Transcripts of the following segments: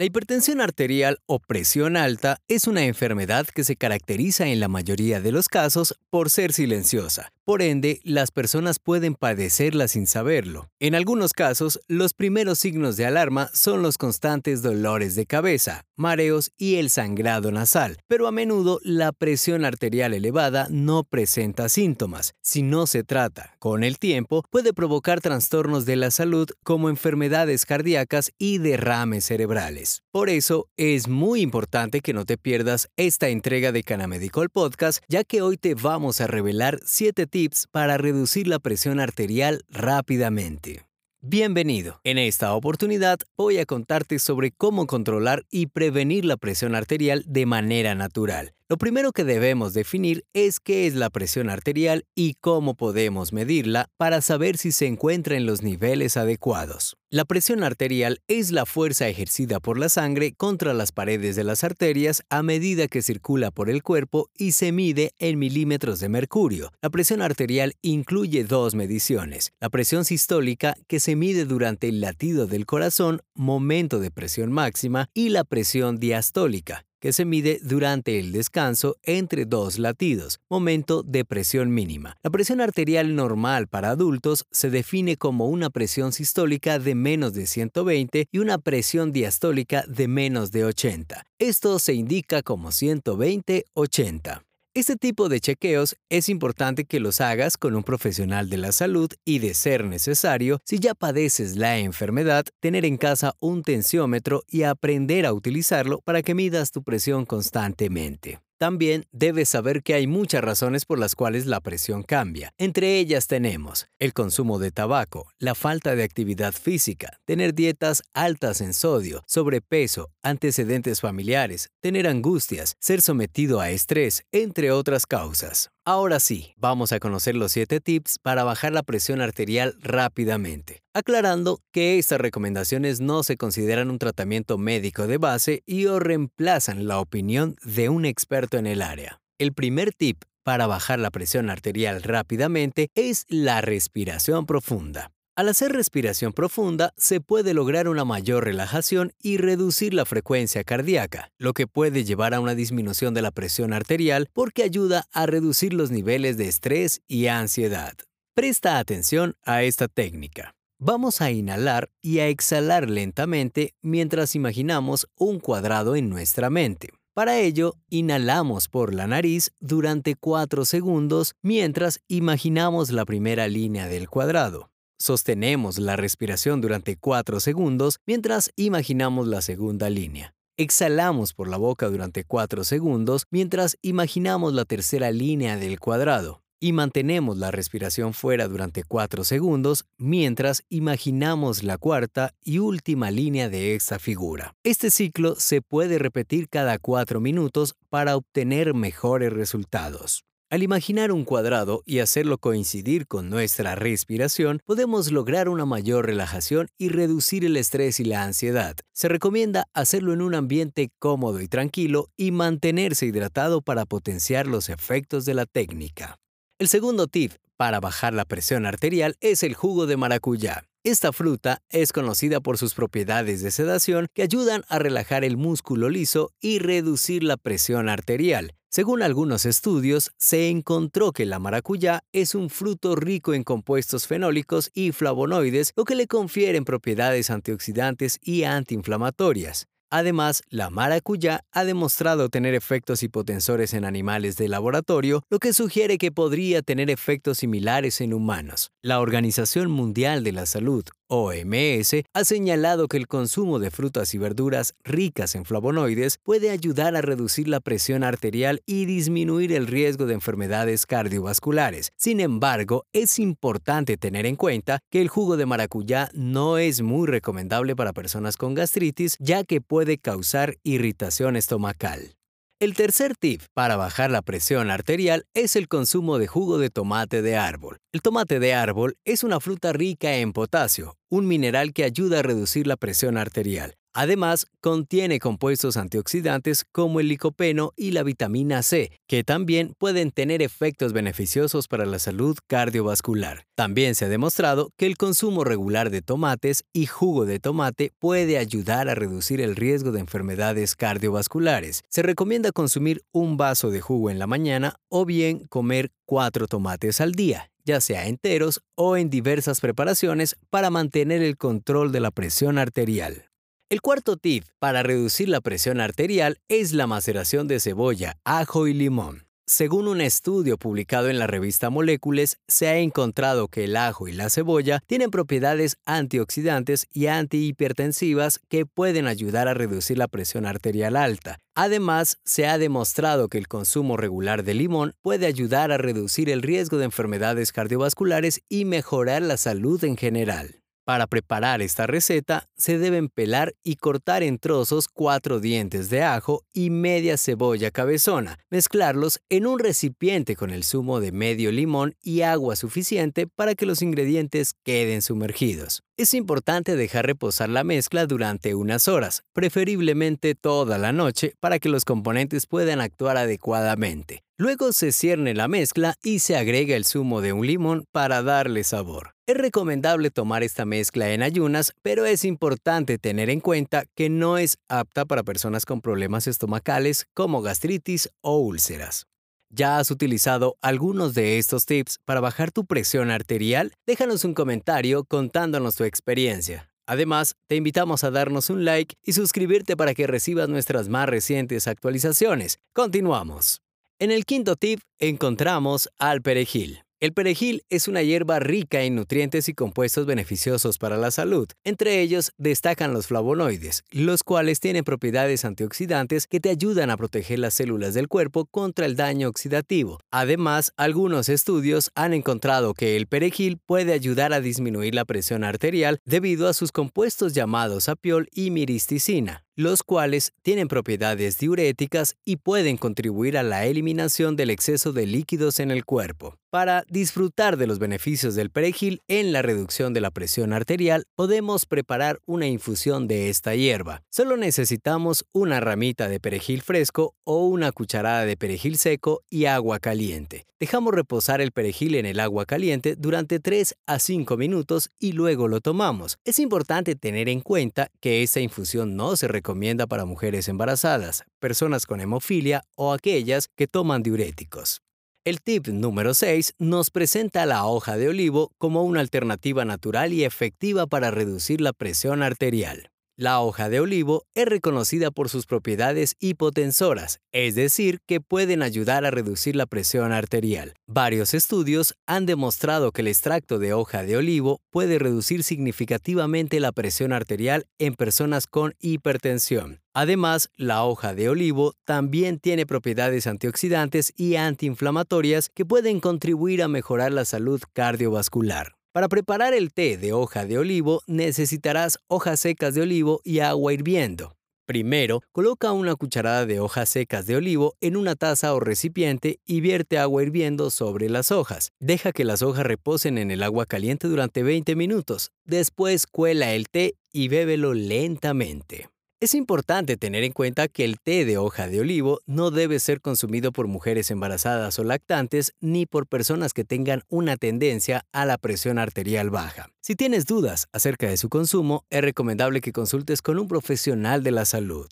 La hipertensión arterial o presión alta es una enfermedad que se caracteriza en la mayoría de los casos por ser silenciosa. Por ende, las personas pueden padecerla sin saberlo. En algunos casos, los primeros signos de alarma son los constantes dolores de cabeza, mareos y el sangrado nasal, pero a menudo la presión arterial elevada no presenta síntomas. Si no se trata con el tiempo, puede provocar trastornos de la salud como enfermedades cardíacas y derrames cerebrales. Por eso es muy importante que no te pierdas esta entrega de Canamedical Podcast, ya que hoy te vamos a revelar 7 tips para reducir la presión arterial rápidamente. Bienvenido. En esta oportunidad voy a contarte sobre cómo controlar y prevenir la presión arterial de manera natural. Lo primero que debemos definir es qué es la presión arterial y cómo podemos medirla para saber si se encuentra en los niveles adecuados. La presión arterial es la fuerza ejercida por la sangre contra las paredes de las arterias a medida que circula por el cuerpo y se mide en milímetros de mercurio. La presión arterial incluye dos mediciones, la presión sistólica que se mide durante el latido del corazón, momento de presión máxima, y la presión diastólica, que se mide durante el descanso entre dos latidos, momento de presión mínima. La presión arterial normal para adultos se define como una presión sistólica de menos de 120 y una presión diastólica de menos de 80. Esto se indica como 120-80. Este tipo de chequeos es importante que los hagas con un profesional de la salud y, de ser necesario, si ya padeces la enfermedad, tener en casa un tensiómetro y aprender a utilizarlo para que midas tu presión constantemente. También debes saber que hay muchas razones por las cuales la presión cambia. Entre ellas tenemos el consumo de tabaco, la falta de actividad física, tener dietas altas en sodio, sobrepeso, antecedentes familiares, tener angustias, ser sometido a estrés, entre otras causas. Ahora sí, vamos a conocer los 7 tips para bajar la presión arterial rápidamente, aclarando que estas recomendaciones no se consideran un tratamiento médico de base y o reemplazan la opinión de un experto en el área. El primer tip para bajar la presión arterial rápidamente es la respiración profunda. Al hacer respiración profunda, se puede lograr una mayor relajación y reducir la frecuencia cardíaca, lo que puede llevar a una disminución de la presión arterial porque ayuda a reducir los niveles de estrés y ansiedad. Presta atención a esta técnica. Vamos a inhalar y a exhalar lentamente mientras imaginamos un cuadrado en nuestra mente. Para ello, inhalamos por la nariz durante 4 segundos mientras imaginamos la primera línea del cuadrado. Sostenemos la respiración durante 4 segundos mientras imaginamos la segunda línea. Exhalamos por la boca durante 4 segundos mientras imaginamos la tercera línea del cuadrado. Y mantenemos la respiración fuera durante 4 segundos mientras imaginamos la cuarta y última línea de esta figura. Este ciclo se puede repetir cada 4 minutos para obtener mejores resultados. Al imaginar un cuadrado y hacerlo coincidir con nuestra respiración, podemos lograr una mayor relajación y reducir el estrés y la ansiedad. Se recomienda hacerlo en un ambiente cómodo y tranquilo y mantenerse hidratado para potenciar los efectos de la técnica. El segundo tip para bajar la presión arterial es el jugo de maracuyá. Esta fruta es conocida por sus propiedades de sedación que ayudan a relajar el músculo liso y reducir la presión arterial. Según algunos estudios, se encontró que la maracuyá es un fruto rico en compuestos fenólicos y flavonoides, lo que le confieren propiedades antioxidantes y antiinflamatorias. Además, la maracuyá ha demostrado tener efectos hipotensores en animales de laboratorio, lo que sugiere que podría tener efectos similares en humanos. La Organización Mundial de la Salud, OMS, ha señalado que el consumo de frutas y verduras ricas en flavonoides puede ayudar a reducir la presión arterial y disminuir el riesgo de enfermedades cardiovasculares. Sin embargo, es importante tener en cuenta que el jugo de maracuyá no es muy recomendable para personas con gastritis, ya que puede causar irritación estomacal. El tercer tip para bajar la presión arterial es el consumo de jugo de tomate de árbol. El tomate de árbol es una fruta rica en potasio, un mineral que ayuda a reducir la presión arterial. Además, contiene compuestos antioxidantes como el licopeno y la vitamina C, que también pueden tener efectos beneficiosos para la salud cardiovascular. También se ha demostrado que el consumo regular de tomates y jugo de tomate puede ayudar a reducir el riesgo de enfermedades cardiovasculares. Se recomienda consumir un vaso de jugo en la mañana o bien comer cuatro tomates al día ya sea enteros o en diversas preparaciones para mantener el control de la presión arterial. El cuarto tip para reducir la presión arterial es la maceración de cebolla, ajo y limón. Según un estudio publicado en la revista Moléculas, se ha encontrado que el ajo y la cebolla tienen propiedades antioxidantes y antihipertensivas que pueden ayudar a reducir la presión arterial alta. Además, se ha demostrado que el consumo regular de limón puede ayudar a reducir el riesgo de enfermedades cardiovasculares y mejorar la salud en general. Para preparar esta receta, se deben pelar y cortar en trozos cuatro dientes de ajo y media cebolla cabezona, mezclarlos en un recipiente con el zumo de medio limón y agua suficiente para que los ingredientes queden sumergidos. Es importante dejar reposar la mezcla durante unas horas, preferiblemente toda la noche, para que los componentes puedan actuar adecuadamente. Luego se cierne la mezcla y se agrega el zumo de un limón para darle sabor. Es recomendable tomar esta mezcla en ayunas, pero es importante tener en cuenta que no es apta para personas con problemas estomacales como gastritis o úlceras. ¿Ya has utilizado algunos de estos tips para bajar tu presión arterial? Déjanos un comentario contándonos tu experiencia. Además, te invitamos a darnos un like y suscribirte para que recibas nuestras más recientes actualizaciones. Continuamos. En el quinto tip encontramos al perejil. El perejil es una hierba rica en nutrientes y compuestos beneficiosos para la salud. Entre ellos destacan los flavonoides, los cuales tienen propiedades antioxidantes que te ayudan a proteger las células del cuerpo contra el daño oxidativo. Además, algunos estudios han encontrado que el perejil puede ayudar a disminuir la presión arterial debido a sus compuestos llamados apiol y miristicina los cuales tienen propiedades diuréticas y pueden contribuir a la eliminación del exceso de líquidos en el cuerpo. Para disfrutar de los beneficios del perejil en la reducción de la presión arterial, podemos preparar una infusión de esta hierba. Solo necesitamos una ramita de perejil fresco o una cucharada de perejil seco y agua caliente. Dejamos reposar el perejil en el agua caliente durante 3 a 5 minutos y luego lo tomamos. Es importante tener en cuenta que esta infusión no se recomienda para mujeres embarazadas, personas con hemofilia o aquellas que toman diuréticos. El tip número 6 nos presenta la hoja de olivo como una alternativa natural y efectiva para reducir la presión arterial. La hoja de olivo es reconocida por sus propiedades hipotensoras, es decir, que pueden ayudar a reducir la presión arterial. Varios estudios han demostrado que el extracto de hoja de olivo puede reducir significativamente la presión arterial en personas con hipertensión. Además, la hoja de olivo también tiene propiedades antioxidantes y antiinflamatorias que pueden contribuir a mejorar la salud cardiovascular. Para preparar el té de hoja de olivo necesitarás hojas secas de olivo y agua hirviendo. Primero, coloca una cucharada de hojas secas de olivo en una taza o recipiente y vierte agua hirviendo sobre las hojas. Deja que las hojas reposen en el agua caliente durante 20 minutos. Después cuela el té y bébelo lentamente. Es importante tener en cuenta que el té de hoja de olivo no debe ser consumido por mujeres embarazadas o lactantes ni por personas que tengan una tendencia a la presión arterial baja. Si tienes dudas acerca de su consumo, es recomendable que consultes con un profesional de la salud.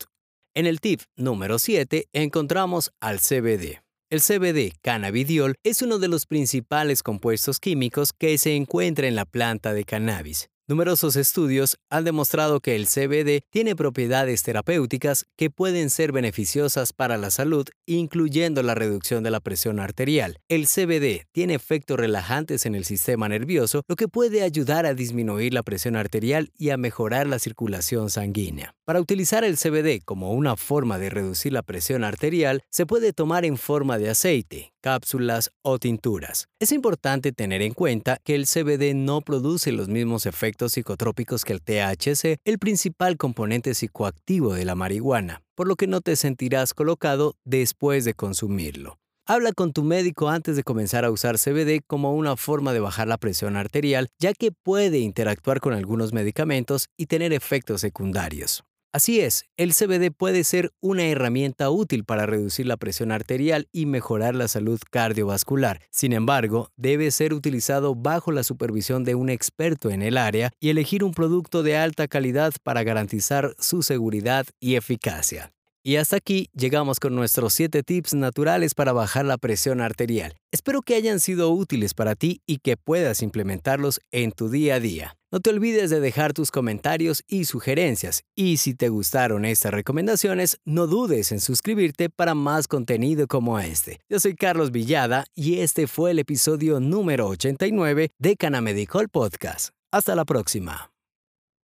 En el tip número 7 encontramos al CBD. El CBD cannabidiol es uno de los principales compuestos químicos que se encuentra en la planta de cannabis. Numerosos estudios han demostrado que el CBD tiene propiedades terapéuticas que pueden ser beneficiosas para la salud, incluyendo la reducción de la presión arterial. El CBD tiene efectos relajantes en el sistema nervioso, lo que puede ayudar a disminuir la presión arterial y a mejorar la circulación sanguínea. Para utilizar el CBD como una forma de reducir la presión arterial, se puede tomar en forma de aceite, cápsulas o tinturas. Es importante tener en cuenta que el CBD no produce los mismos efectos psicotrópicos que el THC, el principal componente psicoactivo de la marihuana, por lo que no te sentirás colocado después de consumirlo. Habla con tu médico antes de comenzar a usar CBD como una forma de bajar la presión arterial, ya que puede interactuar con algunos medicamentos y tener efectos secundarios. Así es, el CBD puede ser una herramienta útil para reducir la presión arterial y mejorar la salud cardiovascular. Sin embargo, debe ser utilizado bajo la supervisión de un experto en el área y elegir un producto de alta calidad para garantizar su seguridad y eficacia. Y hasta aquí llegamos con nuestros 7 tips naturales para bajar la presión arterial. Espero que hayan sido útiles para ti y que puedas implementarlos en tu día a día. No te olvides de dejar tus comentarios y sugerencias. Y si te gustaron estas recomendaciones, no dudes en suscribirte para más contenido como este. Yo soy Carlos Villada y este fue el episodio número 89 de Canamedical Podcast. Hasta la próxima.